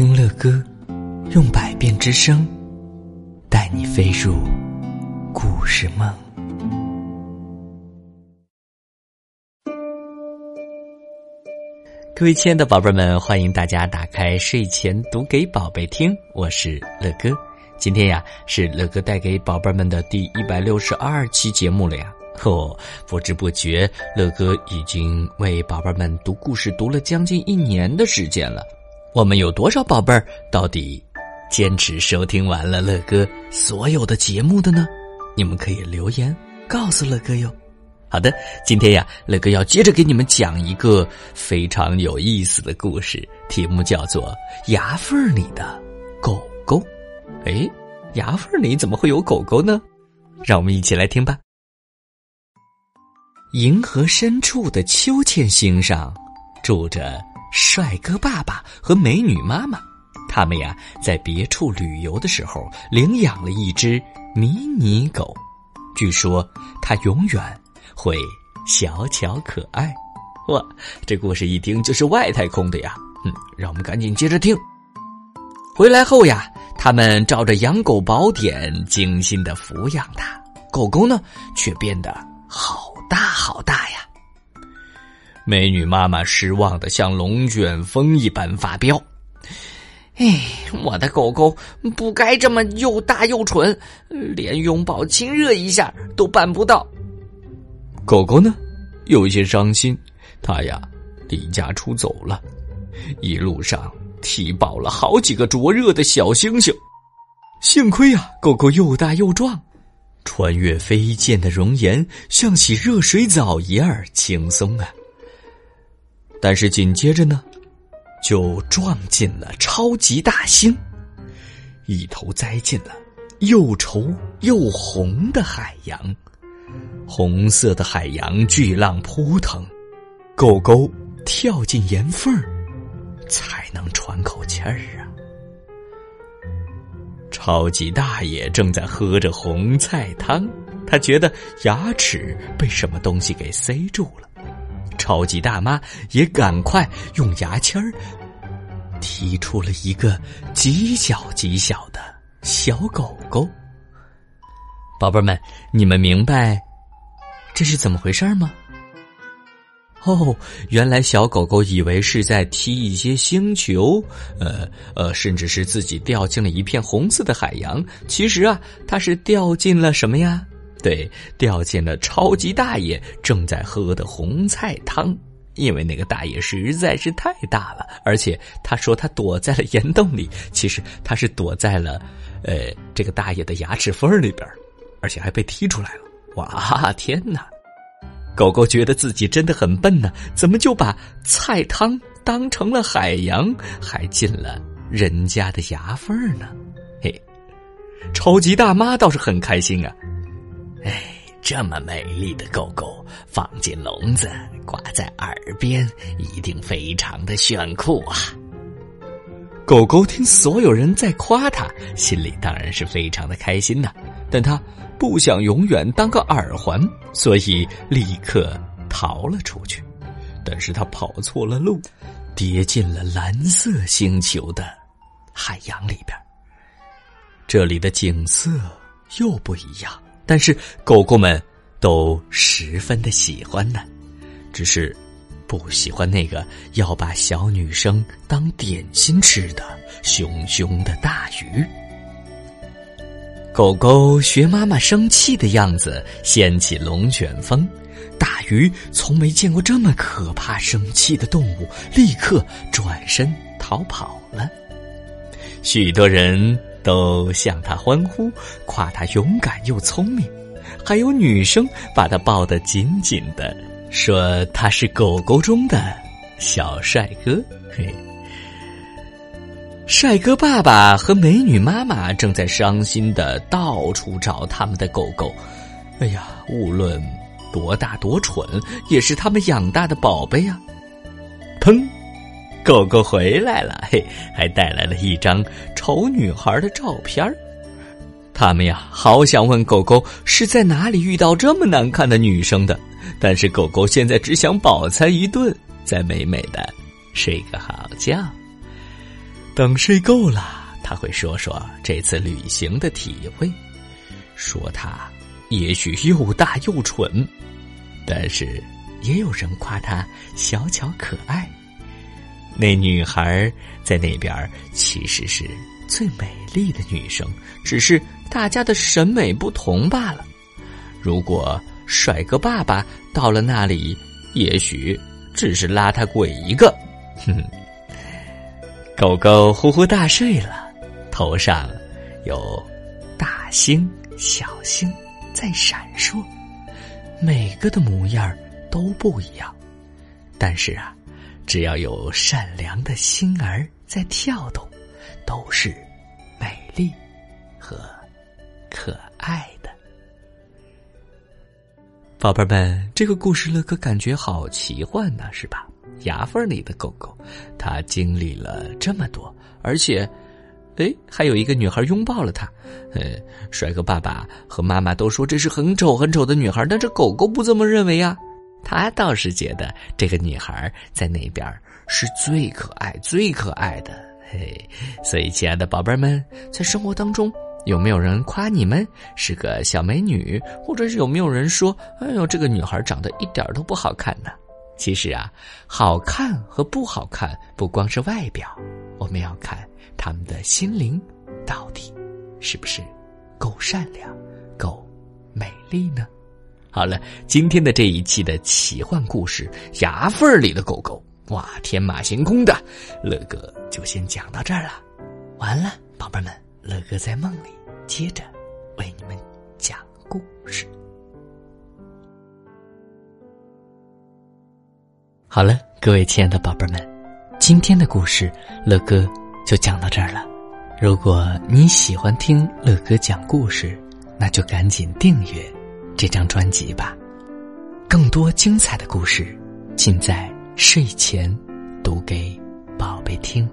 听乐歌，用百变之声带你飞入故事梦。各位亲爱的宝贝们，欢迎大家打开睡前读给宝贝听，我是乐哥。今天呀，是乐哥带给宝贝们的第一百六十二期节目了呀。哦，不知不觉，乐哥已经为宝贝们读故事读了将近一年的时间了。我们有多少宝贝儿到底坚持收听完了乐哥所有的节目的呢？你们可以留言告诉乐哥哟。好的，今天呀，乐哥要接着给你们讲一个非常有意思的故事，题目叫做《牙缝里的狗狗》。哎，牙缝里怎么会有狗狗呢？让我们一起来听吧。银河深处的秋千星上，住着。帅哥爸爸和美女妈妈，他们呀在别处旅游的时候领养了一只迷你狗，据说它永远会小巧可爱。哇，这故事一听就是外太空的呀！嗯，让我们赶紧接着听。回来后呀，他们照着养狗宝典精心的抚养它，狗狗呢却变得好大好大呀。美女妈妈失望的像龙卷风一般发飙：“哎，我的狗狗不该这么又大又蠢，连拥抱亲热一下都办不到。”狗狗呢，有一些伤心，它呀离家出走了，一路上踢爆了好几个灼热的小星星。幸亏呀，狗狗又大又壮，穿越飞溅的熔岩像洗热水澡一样轻松啊。但是紧接着呢，就撞进了超级大星，一头栽进了又稠又红的海洋。红色的海洋巨浪扑腾，狗狗跳进岩缝儿才能喘口气儿啊。超级大爷正在喝着红菜汤，他觉得牙齿被什么东西给塞住了。超级大妈也赶快用牙签儿踢出了一个极小极小的小狗狗。宝贝们，你们明白这是怎么回事吗？哦，原来小狗狗以为是在踢一些星球，呃呃，甚至是自己掉进了一片红色的海洋。其实啊，它是掉进了什么呀？对，掉进了超级大爷正在喝的红菜汤，因为那个大爷实在是太大了，而且他说他躲在了岩洞里，其实他是躲在了，呃，这个大爷的牙齿缝里边，而且还被踢出来了。哇，天哪！狗狗觉得自己真的很笨呢，怎么就把菜汤当成了海洋，还进了人家的牙缝呢？嘿，超级大妈倒是很开心啊。哎，这么美丽的狗狗放进笼子，挂在耳边，一定非常的炫酷啊！狗狗听所有人在夸它，心里当然是非常的开心呐。但它不想永远当个耳环，所以立刻逃了出去。但是它跑错了路，跌进了蓝色星球的海洋里边。这里的景色又不一样。但是狗狗们都十分的喜欢呢，只是不喜欢那个要把小女生当点心吃的熊熊的大鱼。狗狗学妈妈生气的样子，掀起龙卷风。大鱼从没见过这么可怕生气的动物，立刻转身逃跑了。许多人。都向他欢呼，夸他勇敢又聪明，还有女生把他抱得紧紧的，说他是狗狗中的小帅哥。嘿，帅哥爸爸和美女妈妈正在伤心的到处找他们的狗狗。哎呀，无论多大多蠢，也是他们养大的宝贝呀！砰。狗狗回来了，嘿，还带来了一张丑女孩的照片他们呀，好想问狗狗是在哪里遇到这么难看的女生的，但是狗狗现在只想饱餐一顿，再美美的睡个好觉。等睡够了，他会说说这次旅行的体会，说他也许又大又蠢，但是也有人夸他小巧可爱。那女孩在那边其实是最美丽的女生，只是大家的审美不同罢了。如果帅哥爸爸到了那里，也许只是邋遢鬼一个。哼哼，狗狗呼呼大睡了，头上有大星、小星在闪烁，每个的模样都不一样，但是啊。只要有善良的心儿在跳动，都是美丽和可爱的。宝贝儿们，这个故事乐哥感觉好奇幻呢，是吧？牙缝里的狗狗，它经历了这么多，而且，哎，还有一个女孩拥抱了它。呃，帅哥爸爸和妈妈都说这是很丑很丑的女孩，但是狗狗不这么认为呀。他倒是觉得这个女孩在那边是最可爱、最可爱的，嘿。所以，亲爱的宝贝们，在生活当中，有没有人夸你们是个小美女，或者是有没有人说：“哎呦，这个女孩长得一点都不好看呢？”其实啊，好看和不好看不光是外表，我们要看他们的心灵到底是不是够善良、够美丽呢？好了，今天的这一期的奇幻故事《牙缝里的狗狗》，哇，天马行空的，乐哥就先讲到这儿了。完了，宝贝们，乐哥在梦里接着为你们讲故事。好了，各位亲爱的宝贝们，今天的故事乐哥就讲到这儿了。如果你喜欢听乐哥讲故事，那就赶紧订阅。这张专辑吧，更多精彩的故事，尽在睡前读给宝贝听。